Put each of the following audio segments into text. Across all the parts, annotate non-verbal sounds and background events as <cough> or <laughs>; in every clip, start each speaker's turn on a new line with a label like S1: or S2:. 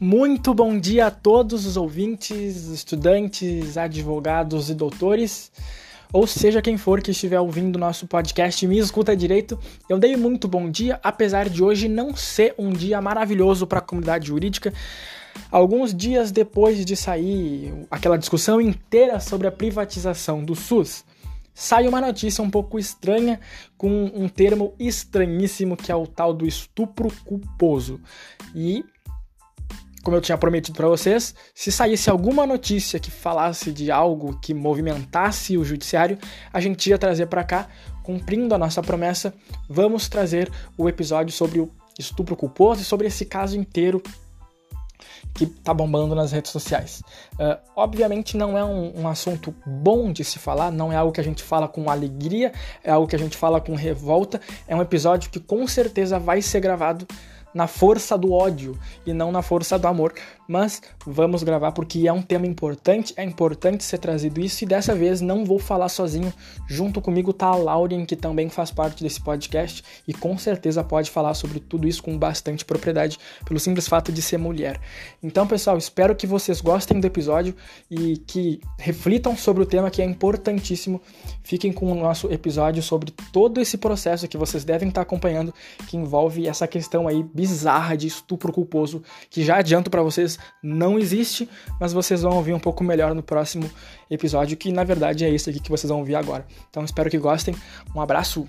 S1: Muito bom dia a todos os ouvintes, estudantes, advogados e doutores, ou seja, quem for que estiver ouvindo nosso podcast me escuta direito. Eu dei muito bom dia, apesar de hoje não ser um dia maravilhoso para a comunidade jurídica. Alguns dias depois de sair aquela discussão inteira sobre a privatização do SUS, sai uma notícia um pouco estranha com um termo estranhíssimo que é o tal do estupro culposo. E como eu tinha prometido para vocês, se saísse alguma notícia que falasse de algo que movimentasse o judiciário, a gente ia trazer para cá, cumprindo a nossa promessa, vamos trazer o episódio sobre o estupro culposo e sobre esse caso inteiro que tá bombando nas redes sociais. Uh, obviamente não é um, um, assunto bom de se falar, não é algo que a gente fala com alegria, é algo que a gente fala com revolta, é um episódio que com certeza vai ser gravado na força do ódio e não na força do amor. Mas vamos gravar porque é um tema importante, é importante ser trazido isso e dessa vez não vou falar sozinho. Junto comigo tá a Lauren, que também faz parte desse podcast e com certeza pode falar sobre tudo isso com bastante propriedade pelo simples fato de ser mulher. Então, pessoal, espero que vocês gostem do episódio e que reflitam sobre o tema que é importantíssimo. Fiquem com o nosso episódio sobre todo esse processo que vocês devem estar acompanhando que envolve essa questão aí bizarra de estupro culposo, que já adianto para vocês não existe, mas vocês vão ouvir um pouco melhor no próximo episódio, que na verdade é esse aqui que vocês vão ouvir agora. Então espero que gostem. Um abraço.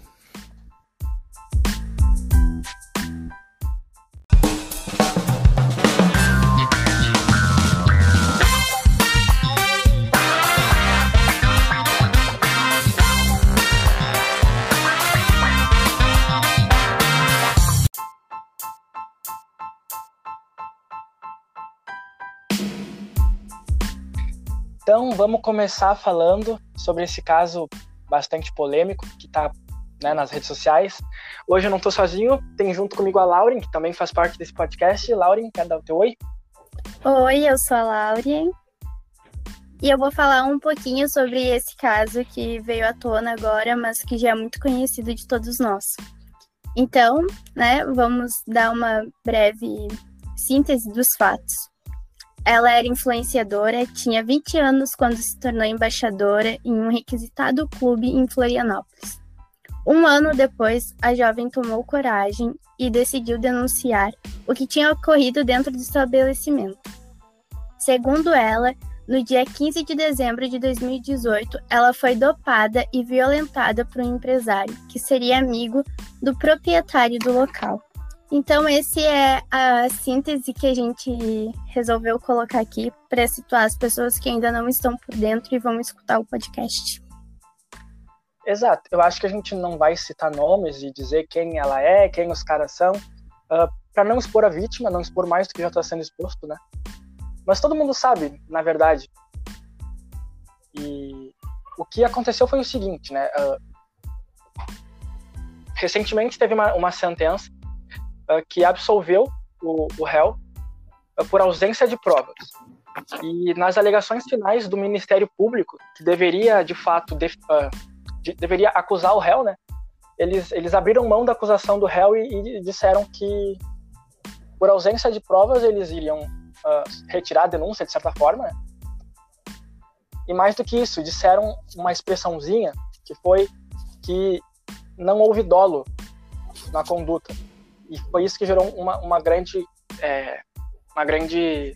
S1: Vamos começar falando sobre esse caso bastante polêmico que está né, nas redes sociais. Hoje eu não estou sozinho, tem junto comigo a Lauren, que também faz parte desse podcast. Lauren, quer dar o teu oi?
S2: Oi, eu sou a Lauren. E eu vou falar um pouquinho sobre esse caso que veio à tona agora, mas que já é muito conhecido de todos nós. Então, né, vamos dar uma breve síntese dos fatos. Ela era influenciadora, tinha 20 anos quando se tornou embaixadora em um requisitado clube em Florianópolis. Um ano depois, a jovem tomou coragem e decidiu denunciar o que tinha ocorrido dentro do estabelecimento. Segundo ela, no dia 15 de dezembro de 2018, ela foi dopada e violentada por um empresário que seria amigo do proprietário do local. Então, esse é a síntese que a gente resolveu colocar aqui para situar as pessoas que ainda não estão por dentro e vão escutar o podcast.
S1: Exato. Eu acho que a gente não vai citar nomes e dizer quem ela é, quem os caras são, uh, ah, para não expor a vítima, não expor mais do que já está sendo exposto, né? Mas todo mundo sabe, na verdade. E o que aconteceu foi o seguinte, né? Uh, recentemente teve uma, uma sentença uh, que absolveu o, o réu uh, por ausência de provas. E nas alegações finais do Ministério Público, que deveria, de fato, de, uh, de, deveria acusar o réu, né? Eles, eles abriram mão da acusação do réu e, e disseram que, por ausência de provas, eles iriam retirar a denúncia, de certa forma, né? E mais do que isso, disseram uma expressãozinha que foi que não houve dolo na conduta. E foi isso que gerou uma, uma grande é, uma grande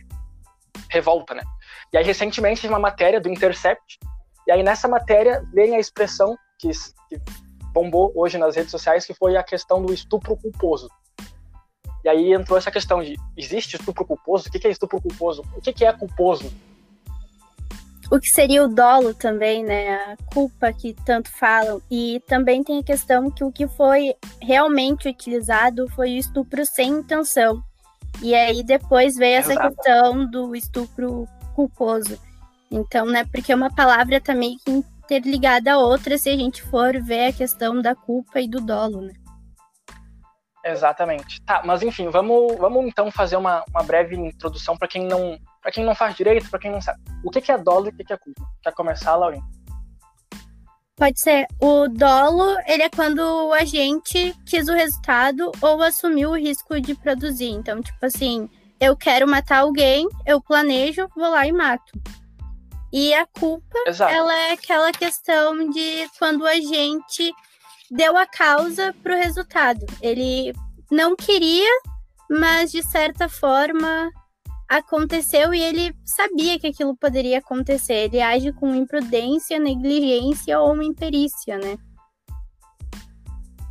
S1: revolta, né? E aí recentemente teve uma matéria do Intercept e aí nessa matéria vem a expressão que, que bombou hoje nas redes sociais que foi a questão do estupro culposo. E aí entrou essa questão de existe estupro culposo? O que é estupro culposo? O que é culposo?
S2: O que seria o dolo também, né? A culpa que tanto falam. E também tem a questão que o que foi realmente utilizado foi o estupro sem intenção. E aí depois veio essa Exato. questão do estupro culposo. Então, né, porque uma palavra também tá que interligada a outra se a gente for ver a questão da culpa e do dolo, né?
S1: Exatamente. Tá, mas enfim, vamos, vamos então fazer uma, uma breve introdução para quem não para quem não faz direito, para quem não sabe. O que, é dolo e o que, é culpa? Quer começar, Laurinha?
S2: Pode ser. O dolo, ele é quando o agente quis o resultado ou assumiu o risco de produzir. Então, tipo assim, eu quero matar alguém, eu planejo, vou lá e mato. E a culpa,
S1: Exato.
S2: ela é aquela questão de quando a gente deu a causa pro resultado. Ele não queria, mas de certa forma aconteceu e ele sabia que aquilo poderia acontecer. Ele age com imprudência, negligência ou imperícia, né?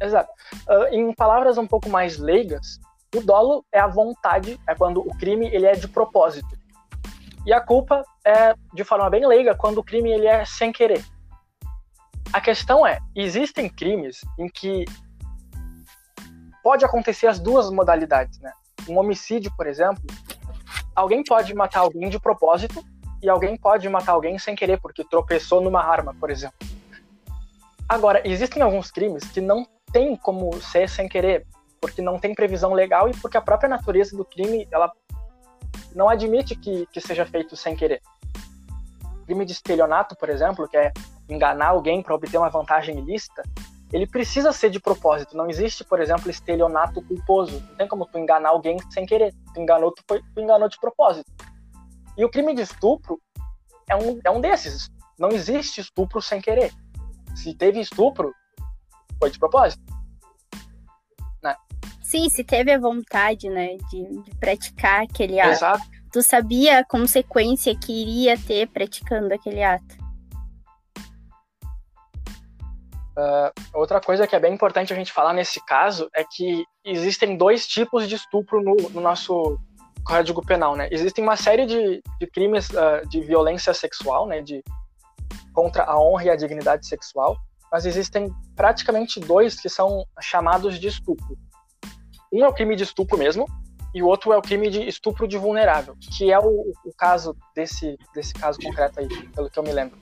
S1: Exato. Uh, em palavras um pouco mais leigas, o dolo é a vontade, é quando o crime ele é de propósito. E a culpa é, de forma bem leiga, quando o crime ele é sem querer. A questão é, existem crimes em que pode acontecer as duas modalidades, né? Um homicídio, por exemplo, alguém pode matar alguém de propósito e alguém pode matar alguém sem querer porque tropeçou numa arma, por exemplo. Agora, existem alguns crimes que não tem como ser sem querer, porque não tem previsão legal e porque a própria natureza do crime ela não admite que, que seja feito sem querer. crime de estelionato, por exemplo, que é enganar alguém para obter uma vantagem ilícita, ele precisa ser de propósito. Não existe, por exemplo, estelionato culposo. Não tem como tu enganar alguém sem querer. Tu enganou, tu, foi, tu enganou de propósito. E o crime de estupro é um, é um desses. Não existe estupro sem querer. Se teve estupro, foi de propósito. Né?
S2: Sim, se teve a vontade, né, de, de praticar aquele ato.
S1: Exato.
S2: Tu sabia a consequência que iria ter praticando aquele ato.
S1: Uh, outra coisa que é bem importante a gente falar nesse caso é que existem dois tipos de estupro no, no nosso Código Penal, né? Existem uma série de, de crimes uh, de violência sexual, né? De, contra a honra e a dignidade sexual, mas existem praticamente dois que são chamados de estupro. Um é o crime de estupro mesmo, e o outro é o crime de estupro de vulnerável, que é o, o caso desse, desse caso concreto aí, pelo que eu me lembro.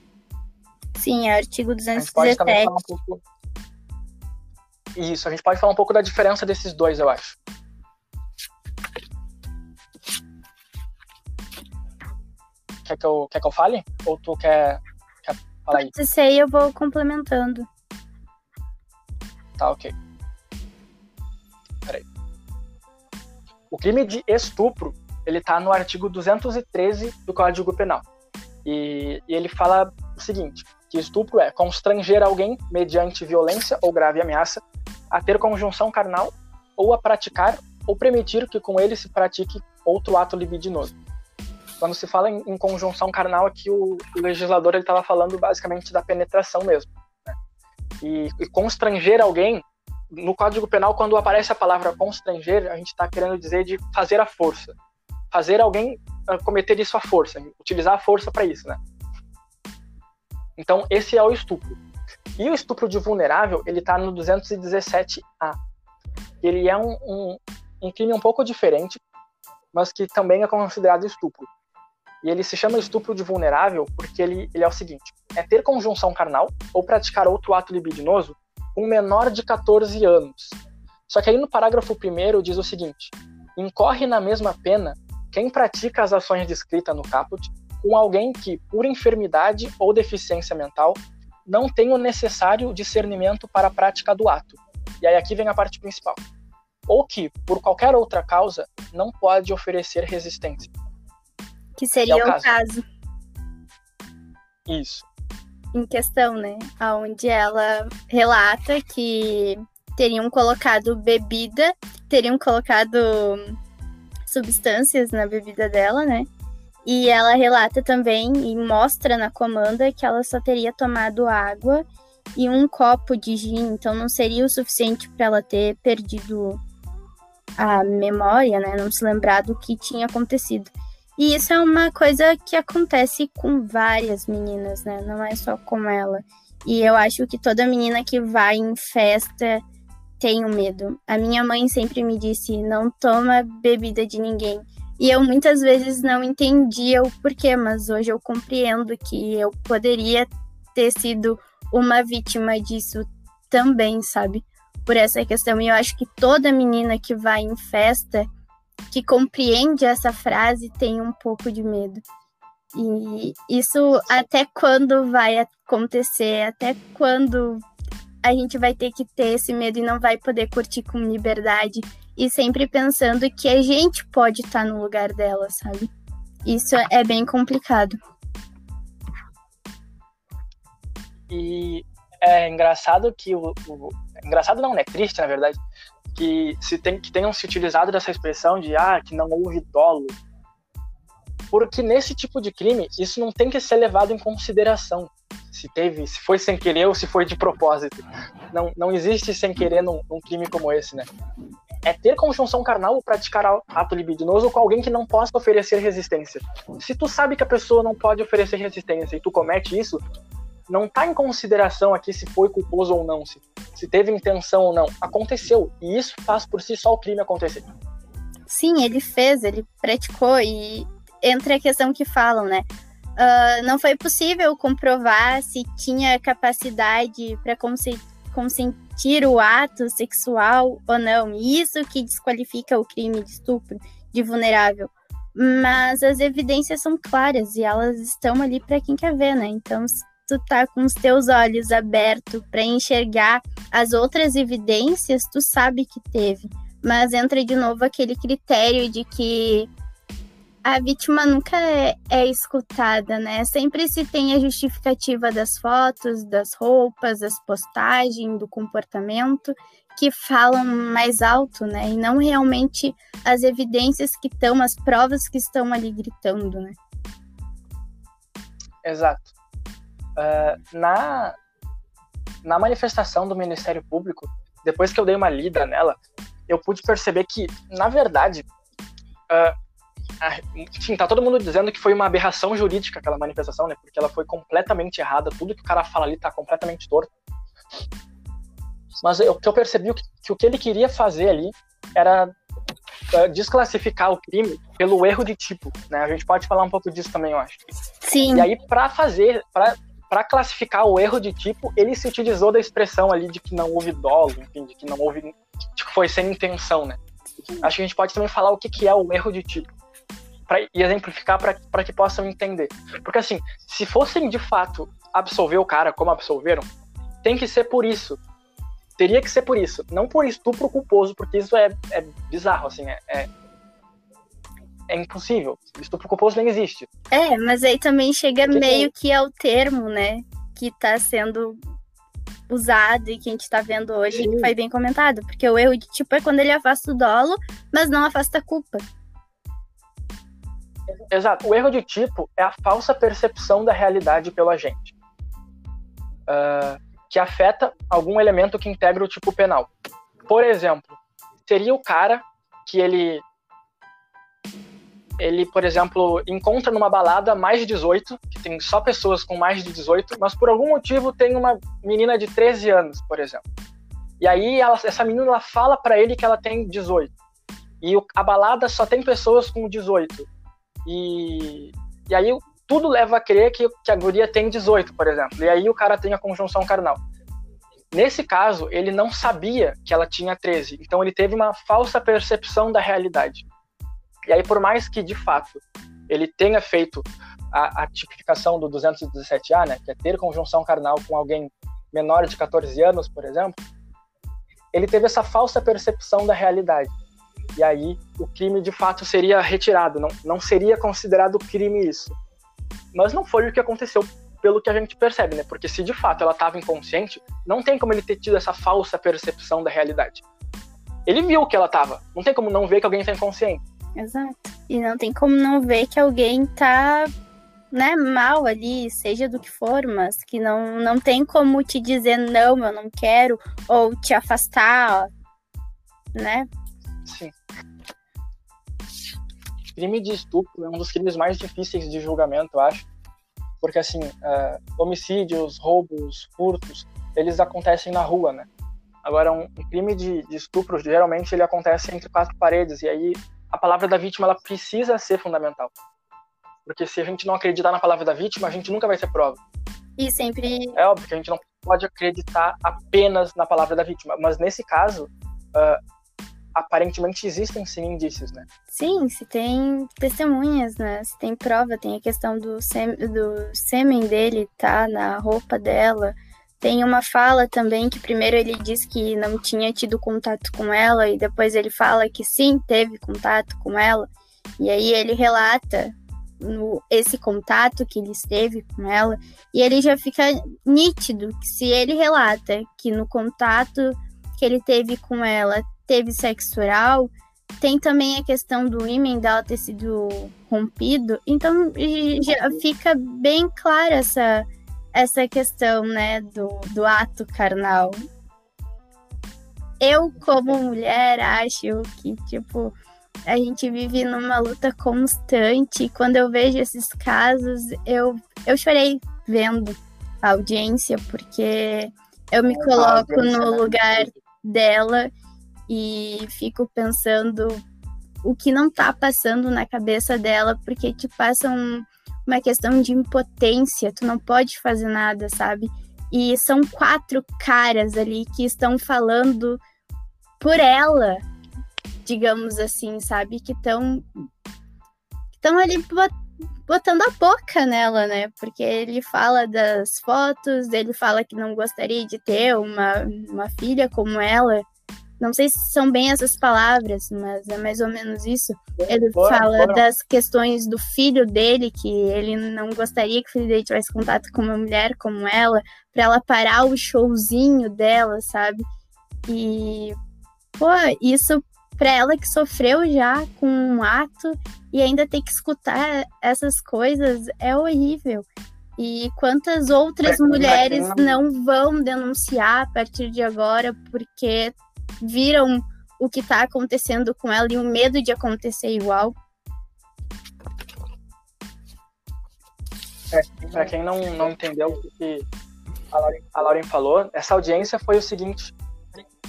S2: Sim, é o artigo 217. A um pouco...
S1: Isso, a gente pode falar um pouco da diferença desses dois, eu acho. Quer que eu, quer que eu fale? Ou tu quer, quer falar aí?
S2: Se sei, eu vou complementando.
S1: Tá, ok. Peraí. O crime de estupro, ele tá no artigo 213 do Código Penal. E, e ele fala o seguinte: que estupro é constranger alguém, mediante violência ou grave ameaça, a ter conjunção carnal ou a praticar ou permitir que com ele se pratique outro ato libidinoso. Quando se fala em, em conjunção carnal, aqui o, o legislador estava falando basicamente da penetração mesmo. Né? E, e constranger alguém, no Código Penal, quando aparece a palavra constranger, a gente está querendo dizer de fazer a força. Fazer alguém uh, cometer isso à força, utilizar a força para isso, né? Então, esse é o estupro. E o estupro de vulnerável, ele está no 217A. Ele é um, um, um crime um pouco diferente, mas que também é considerado estupro. E ele se chama estupro de vulnerável porque ele, ele é o seguinte: é ter conjunção carnal ou praticar outro ato libidinoso com menor de 14 anos. Só que aí no parágrafo 1 diz o seguinte: incorre na mesma pena quem pratica as ações descritas no caput com alguém que, por enfermidade ou deficiência mental, não tem o necessário discernimento para a prática do ato. E aí aqui vem a parte principal. Ou que, por qualquer outra causa, não pode oferecer resistência.
S2: Que seria que é o, caso. caso.
S1: Isso.
S2: Em questão, né? Onde ela relata que teriam colocado bebida, teriam colocado substâncias na bebida dela, né? E ela relata também e mostra na comanda que ela só teria tomado água e um copo de gin, então não seria o suficiente para ela ter perdido a memória, né? Não se lembrar do que tinha acontecido. E isso é uma coisa que acontece com várias meninas, né? Não é só com ela. E eu acho que toda menina que vai em festa tem o medo. A minha mãe sempre me disse: não toma bebida de ninguém. E eu muitas vezes não entendia o porquê, mas hoje eu compreendo que eu poderia ter sido uma vítima disso também, sabe? Por essa questão. E eu acho que toda menina que vai em festa, que compreende essa frase, tem um pouco de medo. E isso até quando vai acontecer? Até quando a gente vai ter que ter esse medo e não vai poder curtir com liberdade e sempre pensando que a gente pode estar no lugar dela, sabe? Isso é bem complicado.
S1: E é engraçado que o, o engraçado não, né? Triste, na verdade, que se tem que tenham se utilizado dessa expressão de ah, que não houve dolo. Porque nesse tipo de crime, isso não tem que ser levado em consideração. Se teve, se foi sem querer ou se foi de propósito. Não, não existe sem querer num, num crime como esse, né? É ter conjunção carnal ou praticar ato libidinoso com alguém que não possa oferecer resistência. Se tu sabe que a pessoa não pode oferecer resistência e tu comete isso, não está em consideração aqui se foi culposo ou não, se, se teve intenção ou não. Aconteceu. E isso faz por si só o crime acontecer.
S2: Sim, ele fez, ele praticou. E entre a questão que falam, né? Uh, não foi possível comprovar se tinha capacidade para consentir o ato sexual ou não. Isso que desqualifica o crime de estupro de vulnerável. Mas as evidências são claras e elas estão ali para quem quer ver, né? Então, tu tá com os teus olhos abertos para enxergar as outras evidências, tu sabe que teve. Mas entra de novo aquele critério de que a vítima nunca é, é, escutada, né? Sempre se tem a justificativa das fotos, das roupas, das postagens, do comportamento, que falam mais alto, né? E não realmente as evidências que estão, as provas que estão ali gritando, né?
S1: Exato. Uh, na, na manifestação do Ministério Público, depois que eu dei uma lida nela, eu pude perceber que, na verdade, uh, sim, tá todo mundo dizendo que foi uma aberração jurídica aquela manifestação, né? Porque ela foi completamente errada, tudo que o cara fala ali tá completamente torto. Mas o que eu percebi que, que o que ele queria fazer ali era uh, desclassificar o crime pelo erro de tipo, né? A gente pode falar um pouco disso também, eu acho.
S2: Sim.
S1: E aí, para fazer, para para classificar o erro de tipo, ele se utilizou da expressão ali de que não houve dolo, enfim, de que não houve, de que foi sem intenção, né? Acho que a gente pode também falar o que, que é o erro de tipo, para exemplificar para que possam entender. Porque assim, se fossem de fato absolver o cara como absolveram, tem que ser por isso. Teria que ser por isso, não por estupro culposo, porque isso é, é bizarro, assim, é, é é impossível. Estupro culposo nem existe.
S2: É, mas aí também chega Porque meio que ao termo, né? Que está sendo usado e que a gente está vendo hoje, Sim. que foi bem comentado. Porque o erro de tipo é quando ele afasta o dolo, mas não afasta a culpa.
S1: Exato. O erro de tipo é a falsa percepção da realidade pelo agente, uh, que afeta algum elemento que integra o tipo penal. Por exemplo, seria o cara que ele ele, por exemplo, encontra numa balada mais de 18, que tem só pessoas com mais de 18, mas por algum motivo tem uma menina de 13 anos, por exemplo. E aí ela, essa menina ela fala para ele que ela tem 18. E a balada só tem pessoas com 18. E, e aí tudo leva a crer que, que a guria tem 18, por exemplo. E aí o cara tem a conjunção carnal. Nesse caso, ele não sabia que ela tinha 13, então ele teve uma falsa percepção da realidade. E aí, por mais que, de fato, ele tenha feito a, a tipificação do 217A, né, que é ter conjunção carnal com alguém menor de 14 anos, por exemplo, ele teve essa falsa percepção da realidade. E aí o crime de fato seria retirado, não, não seria considerado crime isso. Mas não foi o que aconteceu, pelo que a gente percebe, né? Porque se de fato ela estava inconsciente, não tem como ele ter tido essa falsa percepção da realidade. Ele viu que ela estava, não tem como não ver que alguém está inconsciente.
S2: Exato. E não tem como não ver que alguém tá, né, mal ali, seja do que for, mas que não, não tem como te dizer não, eu não quero, ou te afastar, né?
S1: Sim. Crime de estupro é um dos crimes mais difíceis de julgamento, eu acho. Porque, assim, uh, homicídios, roubos, furtos, eles acontecem na rua, né? Agora, um, um crime de, de estupro, geralmente, ele acontece entre quatro paredes, e aí a palavra da vítima ela precisa ser fundamental. Porque se a gente não acreditar na palavra da vítima, a gente nunca vai ser prova.
S2: E sempre.
S1: É óbvio que a gente não pode acreditar apenas na palavra da vítima, mas nesse caso, uh, aparentemente existem sim indícios, né?
S2: Sim, se tem testemunhas, né? Se tem prova, tem a questão do, sem, do sêmen dele, tá? Na roupa dela, Tem uma fala também que primeiro ele diz que não tinha tido contato com ela e depois ele fala que sim, teve contato com ela. E aí ele relata no, esse contato que ele esteve com ela e ele já fica nítido que se ele relata que no contato que ele teve com ela teve sexo oral, tem também a questão do ímã dela ter sido rompido, então já fica bem clara essa, essa questão, né, do, do ato carnal. Eu, como mulher, acho que, tipo, a gente vive numa luta constante. Quando eu vejo esses casos, eu, eu chorei vendo a audiência, porque eu me coloco no lugar dela e fico pensando o que não tá passando na cabeça dela, porque te passa um, uma questão de impotência, tu não pode fazer nada, sabe? E são quatro caras ali que estão falando por ela, digamos assim, sabe? Que estão estão ali botando a boca nela, né? Porque ele fala das fotos, ele fala que não gostaria de ter uma, uma filha como ela. Não sei se são bem essas palavras, mas é mais ou menos isso. Ele bora, fala bora. das questões do filho dele, que ele não gostaria que o filho dele tivesse contato com uma mulher como ela, para ela parar o showzinho dela, sabe? E, pô, isso para ela que sofreu já com um ato e ainda ter que escutar essas coisas é horrível. E quantas outras mulheres não vão denunciar a partir de agora porque viram o que está acontecendo com ela e o medo de acontecer igual.
S1: É, para quem não, não entendeu o que a Lauren, a Lauren falou, essa audiência foi o seguinte.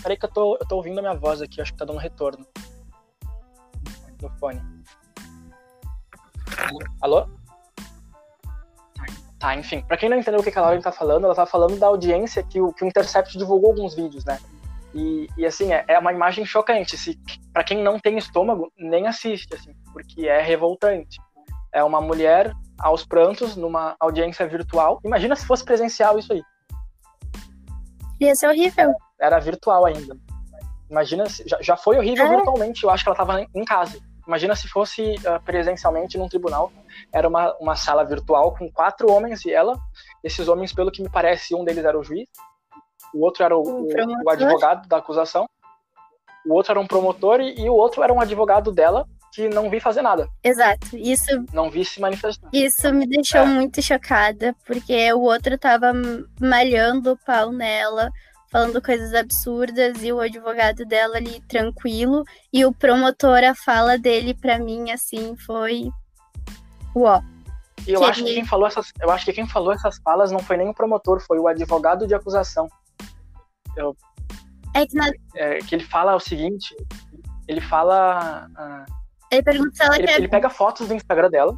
S1: Peraí que eu tô, eu tô ouvindo a minha voz aqui, acho que tá dando retorno no fone. Alô? Tá, enfim. Pra quem não entendeu o que a Lauren tá falando, ela tá falando da audiência que o, que o Intercept divulgou alguns vídeos, né? E, e assim, é, é, uma imagem chocante. Se, para quem não tem estômago, nem assiste, assim, porque é revoltante. É uma mulher aos prantos numa audiência virtual. Imagina se fosse presencial isso aí.
S2: Ia ser horrível.
S1: Era virtual ainda. Imagina se. Já, já foi horrível é. virtualmente, eu acho que ela estava em casa. Imagina se fosse uh, presencialmente num tribunal. Era uma, uma sala virtual com quatro homens e ela. Esses homens, pelo que me parece, um deles era o juiz, o outro era o, o, o advogado da acusação, o outro era um promotor e, e, o outro era um advogado dela que não vi fazer nada.
S2: Exato. Isso
S1: não vi se manifestar.
S2: Isso me deixou é. muito chocada, porque o outro tava malhando o pau nela, falando coisas absurdas e o advogado dela ali tranquilo e o promotor a fala dele para mim assim foi uó.
S1: E eu que acho que quem falou essas, eu acho que quem falou essas falas não foi nem o promotor, foi o advogado de acusação. Eu,
S2: é que, na...
S1: é, que ele fala o seguinte, ele fala.
S2: Uh, ele pergunta se ela
S1: ele,
S2: quer.
S1: Ele pega fotos do Instagram dela.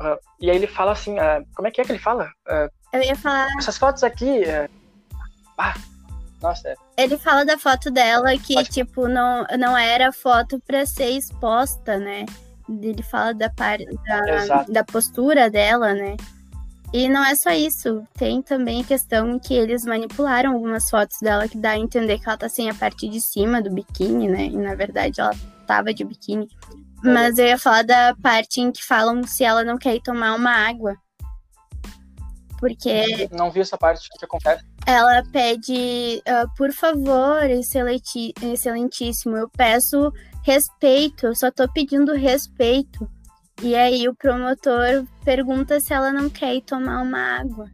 S1: Uh, e aí ele fala assim, uh, como é que é que ele fala?
S2: Eu ia falar.
S1: Essas fotos aqui. Ah, nossa. É.
S2: Ele fala da foto dela que, Pode... tipo, não, não era foto pra ser exposta, né? Ele fala da, par... da, da postura dela, né? E não é só isso, tem também a questão que eles manipularam algumas fotos dela que dá a entender que ela tá sem a parte de cima do biquíni, né? E na verdade ela tava de biquíni. Mas eu ia falar da parte em que falam se ela não quer ir tomar uma água. Porque.
S1: Não vi essa parte, o que acontece?
S2: Ela pede, uh, por favor, excelenti excelentíssimo, eu peço respeito, eu só tô pedindo respeito. E aí o promotor pergunta se ela não quer ir tomar uma água.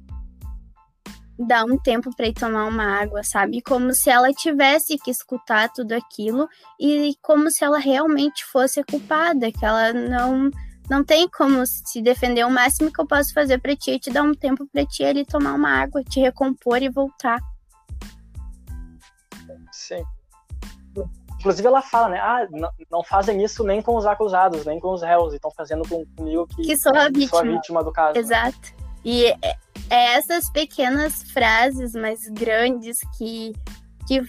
S2: Dá um tempo para ir tomar uma água, sabe? Como se ela tivesse que escutar tudo aquilo e como se ela realmente fosse culpada, que ela não não tem como se defender. O máximo que eu posso fazer para ti é te dar um tempo para ti ali tomar uma água, te recompor e voltar.
S1: Sim. Inclusive ela fala, né? Ah, não, fazem isso nem com os acusados, nem com os réus, estão fazendo com, comigo que,
S2: que sou, a vítima. sou a
S1: vítima do caso.
S2: Exato. E é, é essas pequenas frases mais grandes que, que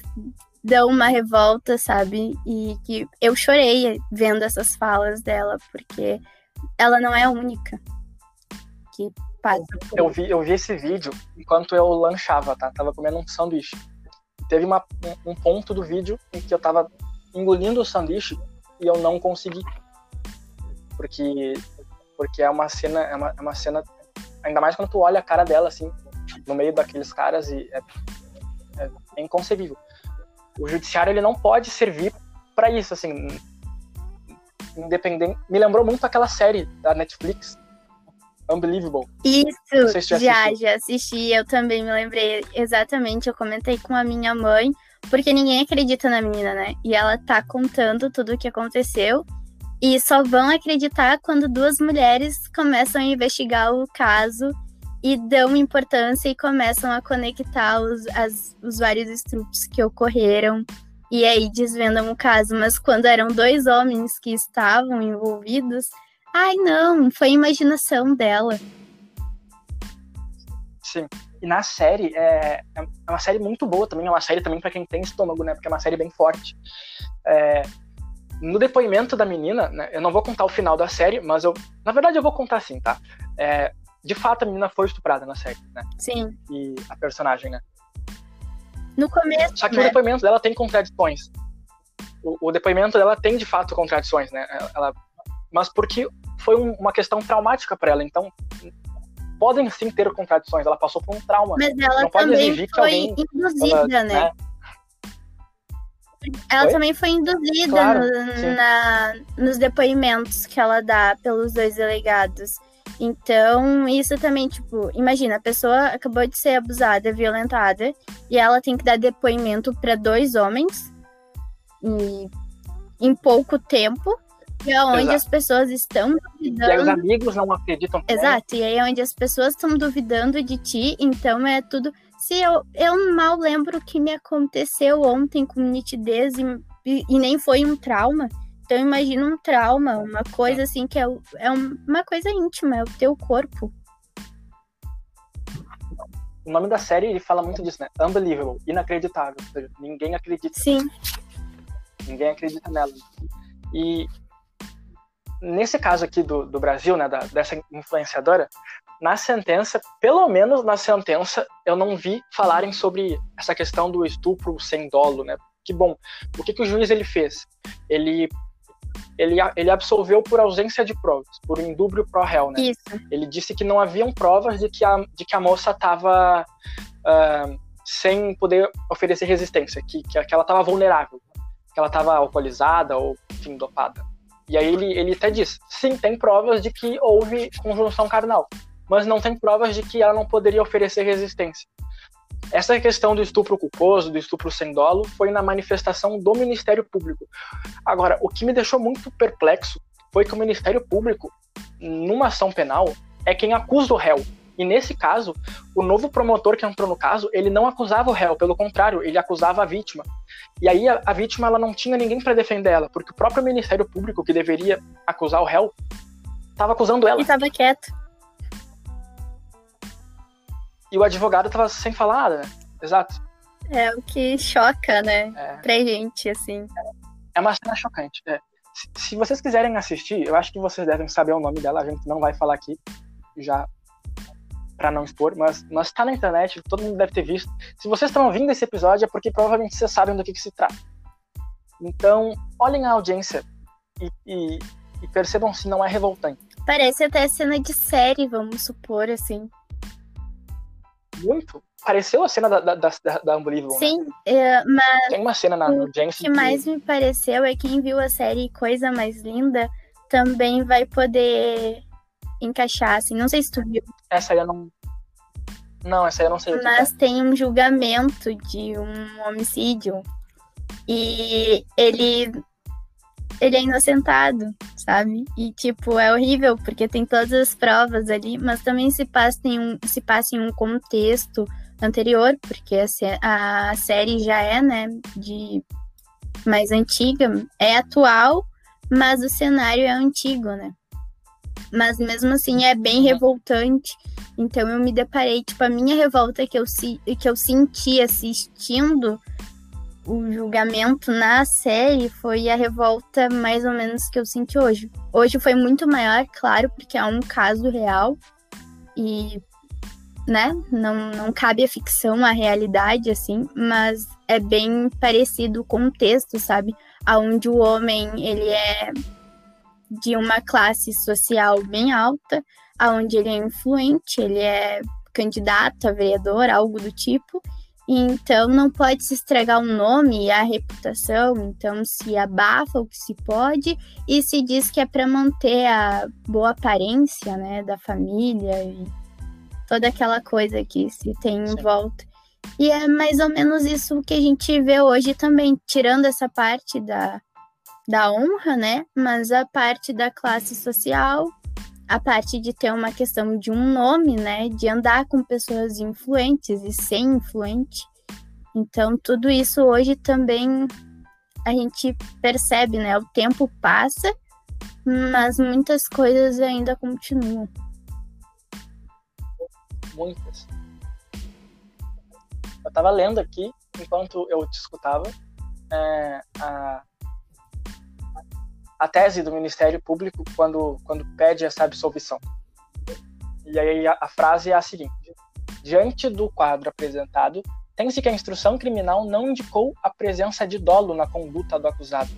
S2: dão uma revolta, sabe? E que eu chorei vendo essas falas dela, porque ela não é a única que passa.
S1: Eu vi, eu vi esse vídeo enquanto eu lanchava, tá? Tava comendo um sanduíche. Teve uma, um, ponto do vídeo em que eu tava engolindo o sanduíche e eu não consegui. Porque, porque é uma cena, é uma, é uma cena, ainda mais quando tu olha a cara dela, assim, no meio daqueles caras e é, é inconcebível. O judiciário, ele não pode servir para isso, assim, independente. Me lembrou muito aquela série da Netflix, Unbelievable.
S2: Isso, se já, já assisti. Eu também me lembrei exatamente. Eu comentei com a minha mãe, porque ninguém acredita na menina, né? E ela tá contando tudo o que aconteceu. E só vão acreditar quando duas mulheres começam a investigar o caso e dão importância e começam a conectar os, as, os vários estrupos que ocorreram. E aí desvendam o caso. Mas quando eram dois homens que estavam envolvidos, Ai, não, foi imaginação dela.
S1: Sim. E na série, é, é uma série muito boa também, é uma série também para quem tem estômago, né? Porque é uma série bem forte. É, no depoimento da menina, né, eu não vou contar o final da série, mas eu. Na verdade, eu vou contar assim, tá? É, de fato, a menina foi estuprada na série, né?
S2: Sim.
S1: E a personagem, né?
S2: No começo.
S1: Só que
S2: né?
S1: o depoimento dela tem contradições. O, o, depoimento dela tem de fato contradições, né? Ela mas porque foi um, uma questão traumática para ela. Então, podem sim ter contradições. Ela passou por um trauma.
S2: Mas ela não também foi alguém, induzida, ela, né? né? Ela Oi? também foi induzida claro, no, na, nos depoimentos que ela dá pelos dois delegados. Então, isso também, tipo, imagina, a pessoa acabou de ser abusada, violentada, e ela tem que dar depoimento para dois homens e, em pouco tempo. E é onde Exato. as pessoas estão duvidando.
S1: E aí os amigos não acreditam.
S2: Exato, e aí é onde as pessoas estão duvidando de ti, então é tudo. Se eu, eu mal lembro o que me aconteceu ontem com nitidez e, e, nem foi um trauma. Então imagina um trauma, uma coisa assim que é, é uma coisa íntima, é o teu corpo.
S1: O nome da série ele fala muito disso, né? Unbelievable, inacreditável. ninguém acredita.
S2: Sim.
S1: Ninguém acredita nela. E nesse caso aqui do, do Brasil, né, da, dessa influenciadora, na sentença, pelo menos na sentença, eu não vi falarem sobre essa questão do estupro sem dolo, né? Que bom. O que, que o juiz ele fez? Ele ele, ele absolveu por ausência de provas, por indúbrio pro réu, né?
S2: Isso.
S1: Ele disse que não haviam provas de que a, de que a moça estava uh, sem poder oferecer resistência, que, que, ela estava vulnerável, que ela estava alcoolizada ou, enfim, dopada. E aí ele, ele até diz: sim, tem provas de que houve conjunção carnal, mas não tem provas de que ela não poderia oferecer resistência. Essa questão do estupro culposo, do estupro sem dolo, foi na manifestação do Ministério Público. Agora, o que me deixou muito perplexo foi que o Ministério Público, numa ação penal, é quem acusa o réu. E nesse caso, o novo promotor que entrou no caso, ele não acusava o réu, pelo contrário, ele acusava a vítima. E aí a, a vítima ela não tinha ninguém para defender ela, porque o próprio Ministério Público que deveria acusar o réu estava acusando ela.
S2: E estava quieto.
S1: E o advogado estava sem falar nada, né? Exato.
S2: É o que choca, né? É. Pra gente, assim.
S1: É uma cena chocante. É. Se, se vocês quiserem assistir, eu acho que vocês devem saber o nome dela, a gente não vai falar aqui já para não expor, mas, mas tá na internet, todo mundo deve ter visto. Se vocês estão ouvindo esse episódio é porque provavelmente vocês sabem do que, que se trata. Então, olhem a audiência e, e, e, percebam se não é revoltante.
S2: Parece até cena de série, vamos supor, assim.
S1: Muito. Pareceu a cena da, da, da, da Unbelievable.
S2: Né? Sim,
S1: né?
S2: é, mas.
S1: Tem uma cena na audiência.
S2: O que, que mais me pareceu é quem viu a série Coisa Mais Linda também vai poder encaixar, assim. Não sei se tu viu.
S1: Essa aí eu não. Não, essa aí eu não sei.
S2: Mas tem um julgamento de um homicídio. E ele. Ele é inocentado, sabe? E, tipo, é horrível, porque tem todas as provas ali, mas também se passa em um, se passa em um contexto anterior, porque a, a série já é, né, de mais antiga, é atual, mas o cenário é antigo, né? Mas mesmo assim é bem revoltante. Então eu me deparei, tipo, a minha revolta que eu, que eu senti assistindo o julgamento na série foi a revolta mais ou menos que eu senti hoje. Hoje foi muito maior, claro, porque é um caso real. e né, não, não cabe a ficção, a realidade, assim, mas é bem parecido o contexto, sabe? Onde o homem, ele é de uma classe social bem alta, aonde ele é influente, ele é candidato a vereador, algo do tipo, então não pode se estragar o nome e a reputação, então se abafa o que se pode e se diz que é para manter a boa aparência, né, da família e toda aquela coisa que se tem em volta. E é mais ou menos isso que a gente vê hoje também, tirando essa parte da, da honra, né? Mas a parte da classe social, a parte de ter uma questão de um nome, né? De andar com pessoas influentes e ser influente. Então, tudo isso hoje também a gente percebe, né? O tempo passa, mas muitas coisas ainda continuam.
S1: Muitas. Eu estava lendo aqui, enquanto eu te escutava, é, a, a tese do Ministério Público quando, quando pede essa absolvição. E aí a, a frase é a seguinte: Diante do quadro apresentado, tem-se que a instrução criminal não indicou a presença de dolo na conduta do acusado.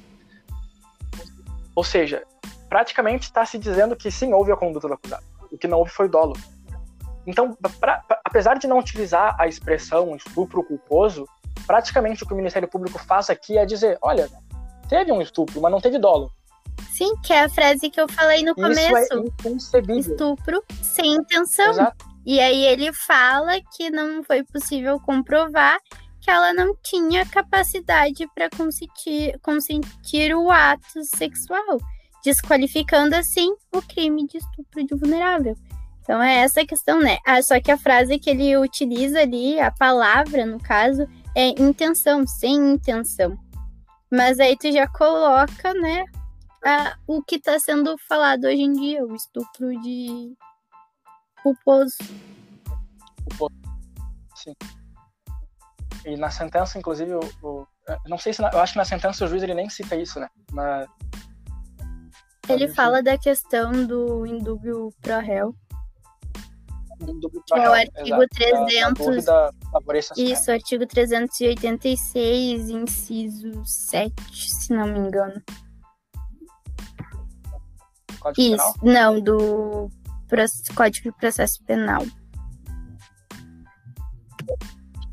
S1: Ou seja, praticamente está se dizendo que sim, houve a conduta do acusado. O que não houve foi dolo. Então, pra, pra, apesar de não utilizar a expressão estupro culposo, praticamente o que o Ministério Público faz aqui é dizer: olha, teve um estupro, mas não teve dolo.
S2: Sim, que é a frase que eu falei no Isso começo. É. Estupro sem intenção. Exato. E aí ele fala que não foi possível comprovar que ela não tinha capacidade para consentir, consentir o ato sexual, desqualificando assim o crime de estupro de vulnerável. Então é essa a questão, né? Ah, só que a frase que ele utiliza ali, a palavra, no caso, é intenção, sem intenção. Mas aí tu já coloca, né, a, o que está sendo falado hoje em dia, o estupro de culposo.
S1: Sim. E na sentença, inclusive, o, o, não sei se na, eu acho que na sentença o juiz ele nem cita isso, né? Mas
S2: ele fala da questão do indúbio pro réu. Que é o artigo
S1: exato, 300. Da, da
S2: isso, artigo 386, inciso 7, se não me engano.
S1: Código Isso,
S2: Penal? não, do Código de Processo Penal.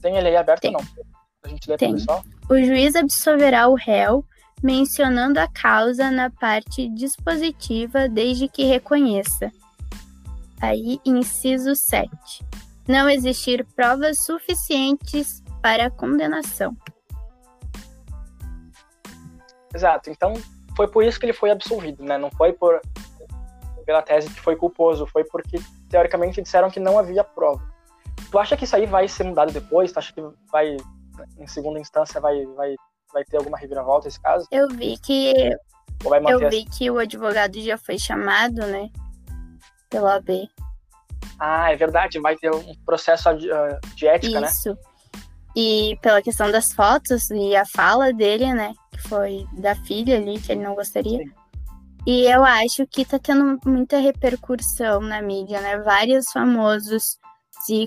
S1: Tem ele aí aberto Tem. ou não? A gente lê Tem. pessoal?
S2: O juiz absolverá o réu mencionando a causa na parte dispositiva desde que reconheça. Aí, inciso 7. Não existir provas suficientes para a condenação.
S1: Exato. Então, foi por isso que ele foi absolvido, né? Não foi por pela tese que foi culposo, foi porque teoricamente disseram que não havia prova. Tu acha que isso aí vai ser mudado depois? Tu acha que vai em segunda instância vai vai vai ter alguma reviravolta esse caso?
S2: Eu vi que eu vi que o advogado já foi chamado, né? Pela AB.
S1: Ah, é verdade, vai ter um processo de, ah, de ética,
S2: Isso.
S1: né?
S2: Isso. E pela questão das fotos e a fala dele, né? Que foi da filha ali, que ele não gostaria. Sim. E eu acho que tá tendo muita repercussão na mídia, né? Vários famosos se,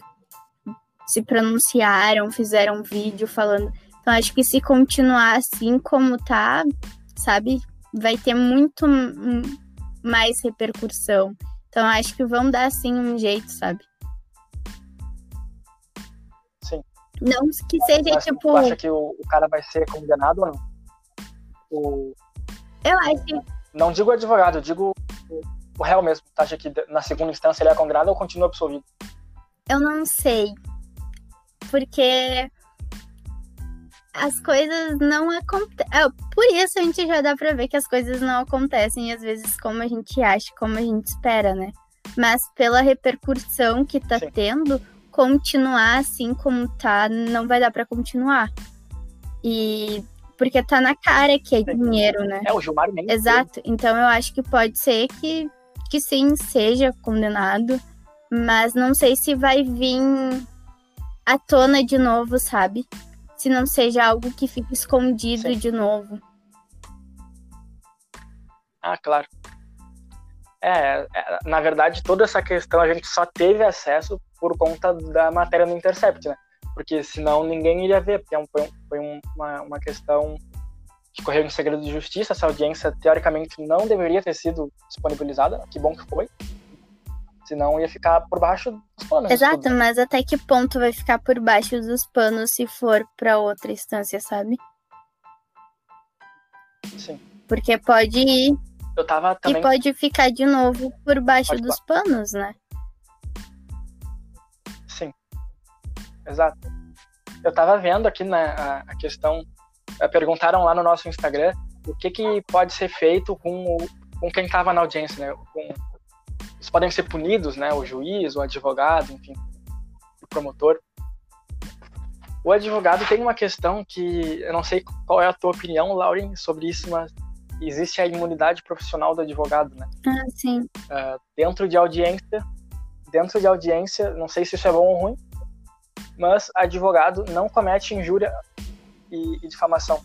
S2: se pronunciaram, fizeram vídeo falando. Então, acho que se continuar assim como tá, sabe? Vai ter muito mais repercussão. Então, acho que vão dar, assim, um jeito, sabe? Não que seja
S1: Mas,
S2: tipo.
S1: Tu acha que o, o, cara vai ser condenado ou não? O...
S2: Eu acho.
S1: Não digo advogado, eu digo o, réu mesmo. Tu acha que na segunda instância ele é condenado ou continua absolvido?
S2: Eu não sei. Porque as coisas não acontecem. É, por isso a gente já dá pra ver que as coisas não acontecem, às vezes, como a gente acha, como a gente espera, né? Mas pela repercussão que tá Sim. tendo, continuar assim como tá, não vai dar para continuar. E porque tá na cara que é dinheiro, né?
S1: É o Gilmar Mendes.
S2: Exato. Então eu acho que pode ser que que sim seja condenado, mas não sei se vai vir à tona de novo, sabe? Se não seja algo que fique escondido sim. de novo.
S1: Ah, claro. É, é, na verdade, toda essa questão a gente só teve acesso por conta da matéria no Intercept, né? Porque senão ninguém iria ver, porque é foi, foi uma, uma questão que correu em segredo de justiça. Essa audiência, teoricamente, não deveria ter sido disponibilizada. Que bom que foi. Senão ia ficar por baixo dos panos.
S2: Exato, mas até que ponto vai ficar por baixo dos panos se for para outra instância, sabe?
S1: Sim.
S2: Porque pode ir.
S1: Eu tava também...
S2: E pode ficar de novo por baixo pode dos panos, né?
S1: Exato. Eu tava vendo aqui na né, a, a questão. Eh, perguntaram lá no nosso Instagram o que, que pode ser feito com, o, com quem tava na audiência, né? Com, eles podem ser punidos, né? O juiz, o advogado, enfim, o promotor. O advogado tem uma questão que eu não sei qual é a tua opinião, Lauren, sobre isso, mas existe a imunidade profissional do advogado, né?
S2: Ah, sim.
S1: Uh, dentro de audiência, dentro de audiência, não sei se isso é bom ou ruim, mas advogado não comete injúria e, e difamação.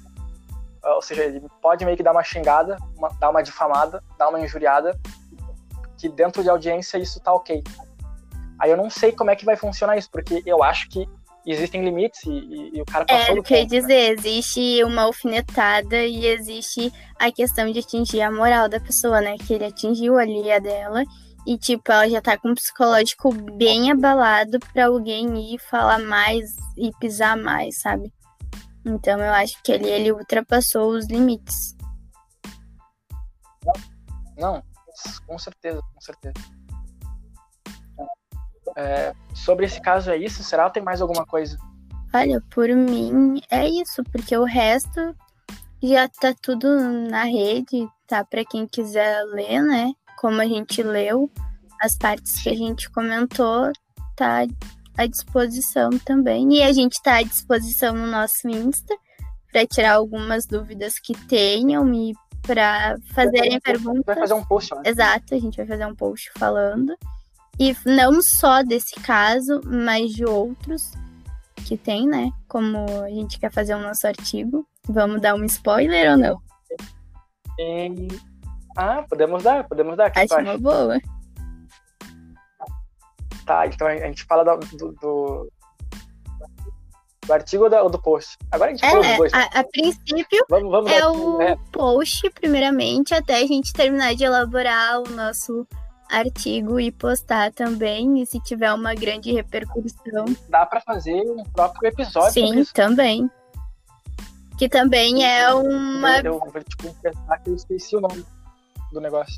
S1: Uh, ou seja, ele pode meio que dar uma xingada, uma, dar uma difamada, dar uma injuriada, que dentro de audiência isso tá ok. Aí eu não sei como é que vai funcionar isso, porque eu acho que existem limites e, e, e o cara passou
S2: é, do quer dizer, né? existe uma alfinetada e existe a questão de atingir a moral da pessoa, né? Que ele atingiu ali a dela e, tipo, ela já tá com o psicológico bem abalado pra alguém ir falar mais e pisar mais, sabe? Então eu acho que ele, ele ultrapassou os limites.
S1: Não, com certeza, com certeza. É, sobre esse caso é isso? Será que tem mais alguma coisa?
S2: Olha, por mim é isso, porque o resto já tá tudo na rede, tá para quem quiser ler, né? Como a gente leu, as partes que a gente comentou, tá à disposição também. E a gente tá à disposição no nosso Insta para tirar algumas dúvidas que tenham e para fazerem perguntas.
S1: Vai fazer um post, né?
S2: Exato, a gente vai fazer um post falando. E não só desse caso, mas de outros que tem, né? Como a gente quer fazer o nosso artigo. Vamos dar um spoiler ou não?
S1: E... Ah, podemos dar, podemos dar.
S2: Acho uma boa.
S1: Tá, então a gente fala do, do, do artigo ou do, ou do post? Agora a gente é, dos dois.
S2: A, a princípio vamos, vamos é o é. post, primeiramente, até a gente terminar de elaborar o nosso artigo e postar também. E se tiver uma grande repercussão.
S1: Dá para fazer um próprio episódio.
S2: Sim, também. Que também é uma.
S1: Eu vou te confessar que eu esqueci o nome do negócio.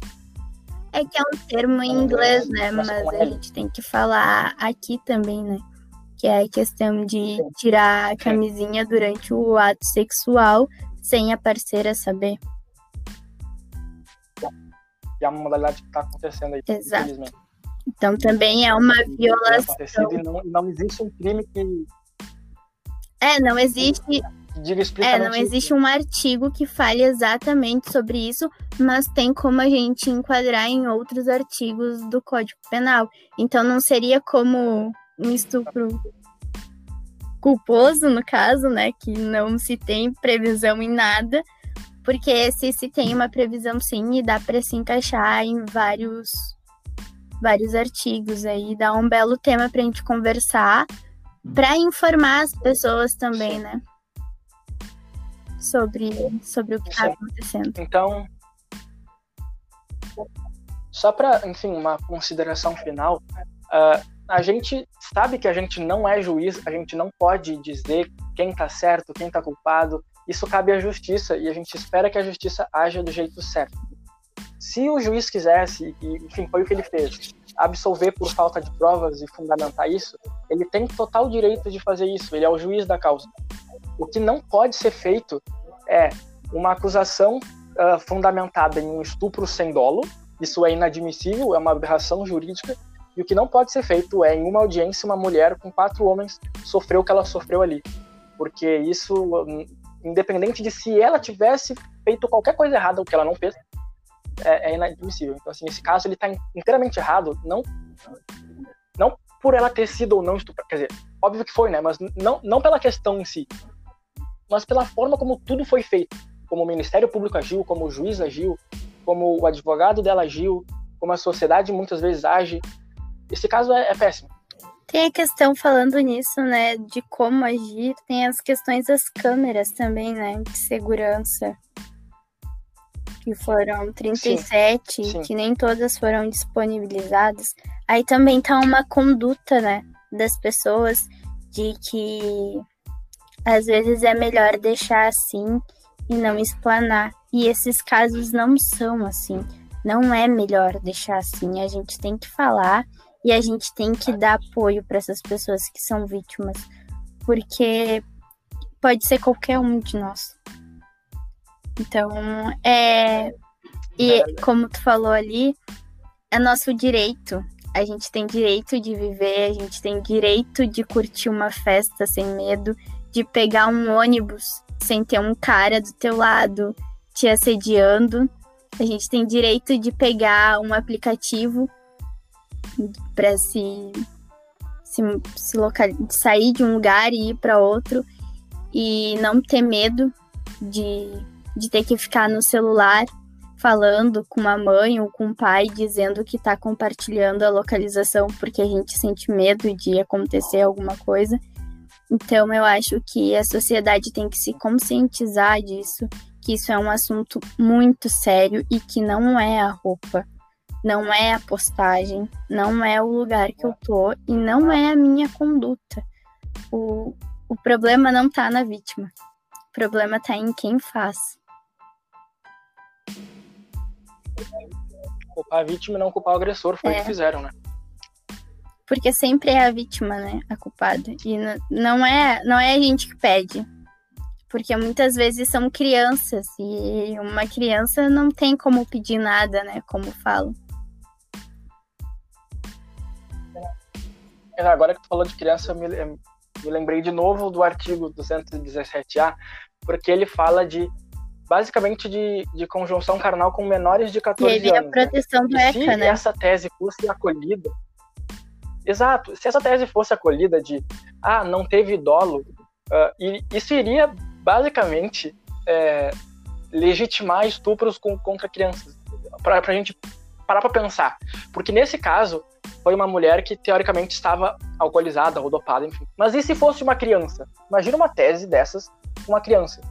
S2: É que é um termo em inglês, né? Mas a gente tem que falar aqui também, né? Que é a questão de tirar a camisinha durante o ato sexual sem a parceira saber
S1: é uma modalidade que está acontecendo aí,
S2: Exato. Então também é uma violação.
S1: E não, não existe um crime que.
S2: É, não existe.
S1: Diga
S2: é, não existe um artigo que fale exatamente sobre isso, mas tem como a gente enquadrar em outros artigos do Código Penal. Então não seria como um estupro culposo, no caso, né? Que não se tem previsão em nada, porque se se tem uma previsão sim e dá para se encaixar em vários vários artigos aí, dá um belo tema para a gente conversar, para informar as pessoas também, né? Sobre, sobre o que está acontecendo.
S1: Então, só para, enfim, uma consideração final, uh, a gente sabe que a gente não é juiz, a gente não pode dizer quem está certo, quem está culpado, isso cabe à justiça e a gente espera que a justiça haja do jeito certo. Se o juiz quisesse, e enfim, foi o que ele fez, absolver por falta de provas e fundamentar isso, ele tem total direito de fazer isso, ele é o juiz da causa. O que não pode ser feito é uma acusação uh, fundamentada em um estupro sem dolo, isso é inadmissível, é uma aberração jurídica, e o que não pode ser feito é, em uma audiência, uma mulher com quatro homens sofreu o que ela sofreu ali. Porque isso independente de se ela tivesse feito qualquer coisa errada, o que ela não fez, é, é inadmissível. Então, assim, esse caso ele está inteiramente errado, não, não por ela ter sido ou não estuprada, quer dizer, óbvio que foi, né? Mas não, não pela questão em si, mas pela forma como tudo foi feito, como o Ministério Público agiu, como o juiz agiu, como o advogado dela agiu, como a sociedade muitas vezes age. Esse caso é, é péssimo.
S2: Tem a questão falando nisso, né, de como agir, tem as questões das câmeras também, né, de segurança. Que foram 37, sim, sim. que nem todas foram disponibilizadas. Aí também tá uma conduta, né, das pessoas de que às vezes é melhor deixar assim e não explanar. E esses casos não são assim. Não é melhor deixar assim. A gente tem que falar e a gente tem que dar apoio para essas pessoas que são vítimas, porque pode ser qualquer um de nós. Então, é. E como tu falou ali, é nosso direito. A gente tem direito de viver, a gente tem direito de curtir uma festa sem medo, de pegar um ônibus sem ter um cara do teu lado te assediando. A gente tem direito de pegar um aplicativo para se, se, se local, sair de um lugar e ir para outro e não ter medo de, de ter que ficar no celular falando com uma mãe ou com um pai dizendo que está compartilhando a localização porque a gente sente medo de acontecer alguma coisa. Então eu acho que a sociedade tem que se conscientizar disso, que isso é um assunto muito sério e que não é a roupa não é a postagem, não é o lugar que eu tô e não é a minha conduta. O, o problema não tá na vítima. O problema tá em quem faz.
S1: Culpar a vítima e não culpar o agressor, foi é. o que fizeram, né?
S2: Porque sempre é a vítima, né, a culpada. E não é, não é a gente que pede. Porque muitas vezes são crianças e uma criança não tem como pedir nada, né, como falo.
S1: agora que tu falou de criança, eu me, me lembrei de novo do artigo 217A, porque ele fala de basicamente de, de conjunção carnal com menores de 14
S2: e
S1: anos.
S2: a proteção né? do ECA,
S1: se
S2: né?
S1: essa tese fosse acolhida, exato, se essa tese fosse acolhida de ah, não teve dolo, uh, isso iria basicamente é, legitimar estupros com, contra crianças. Para a gente parar para pensar. Porque nesse caso, foi uma mulher que teoricamente estava alcoolizada ou dopada, enfim. Mas e se fosse uma criança? Imagina uma tese dessas com uma criança.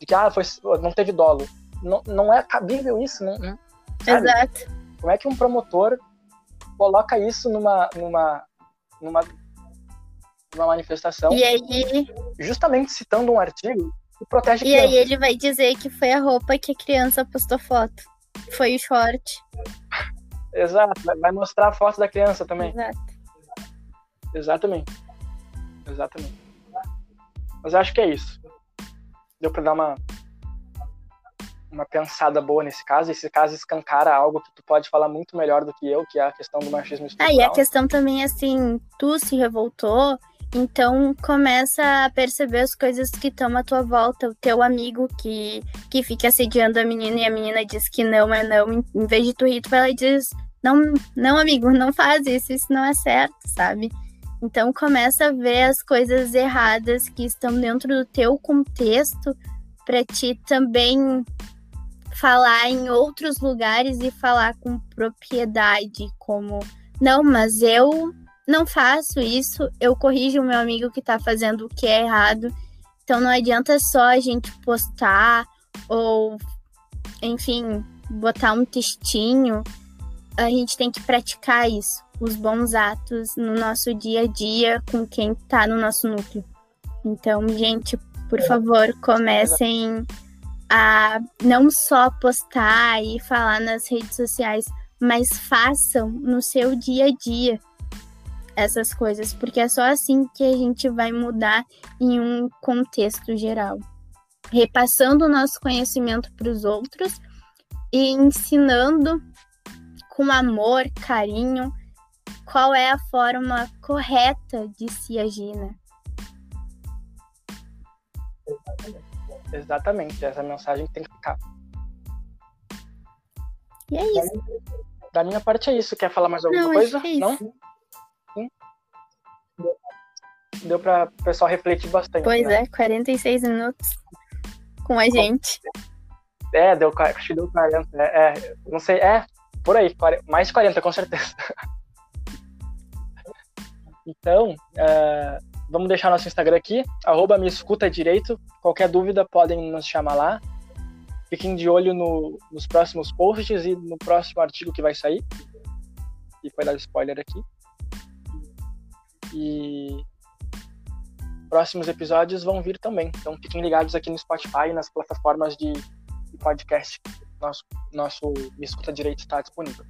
S1: De que ah, foi, não teve dolo. Não, não é cabível isso, não, não
S2: Exato.
S1: Como é que um promotor coloca isso numa, numa, numa, numa manifestação?
S2: E aí.
S1: Justamente citando um artigo que protege
S2: E aí ele vai dizer que foi a roupa que a criança postou foto. Foi o short.
S1: Exato, vai mostrar a foto da criança também.
S2: Exato.
S1: Exatamente. Exatamente. Mas acho que é isso. Deu pra dar uma uma pensada boa nesse caso. Esse caso escancara algo que tu pode falar muito melhor do que eu, que é a questão do machismo estrutural.
S2: Ah, e a questão também, assim, tu se revoltou, então começa a perceber as coisas que estão à tua volta. O teu amigo que, que fica assediando a menina e a menina diz que não é não. Em vez de tu rir, tu vai lá e diz: Não, não, amigo, <laughs> não faz isso, isso não é certo, sabe? Então começa a ver as coisas erradas que estão dentro do teu contexto para ti também falar em outros lugares e falar com propriedade, como não, mas eu não faço isso, eu corrijo o meu amigo que tá fazendo o que é errado. Então não adianta só a gente postar ou, enfim, botar um textinho. A gente tem que praticar isso, os bons atos no nosso dia a dia com quem tá no nosso núcleo. Então, gente, por favor, comecem a não só postar e falar nas redes sociais, mas façam no seu dia a dia essas coisas, porque é só assim que a gente vai mudar em um contexto geral. Repassando o nosso conhecimento para os outros e ensinando com amor, carinho, qual é a forma correta de se agir, né?
S1: Exatamente, essa mensagem tem que ficar.
S2: E é isso.
S1: Da minha parte é isso. Quer falar mais alguma Não, coisa?
S2: É Não?
S1: deu para o pessoal refletir bastante.
S2: Pois né? é, 46 minutos com a gente.
S1: É, deu, acho que deu 40. É, é, não sei, é, por aí, mais de 40, com certeza. <laughs> então, uh, vamos deixar nosso Instagram aqui, arroba me escuta direito. Qualquer dúvida podem nos chamar lá. Fiquem de olho no, nos próximos posts e no próximo artigo que vai sair. E foi dar spoiler aqui. E próximos episódios vão vir também. Então fiquem ligados aqui no Spotify e nas plataformas de, de podcast. Nosso, nosso Me Escuta Direito está disponível.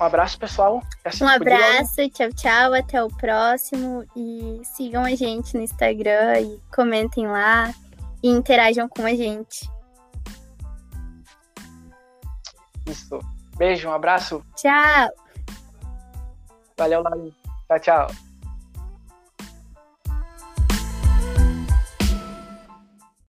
S1: Um abraço, pessoal.
S2: Um abraço, tchau, tchau. Até o próximo. E sigam a gente no Instagram e comentem lá e interajam com a gente.
S1: Isso. Beijo, um abraço.
S2: Tchau.
S1: Valeu, Lali. Tchau, tchau.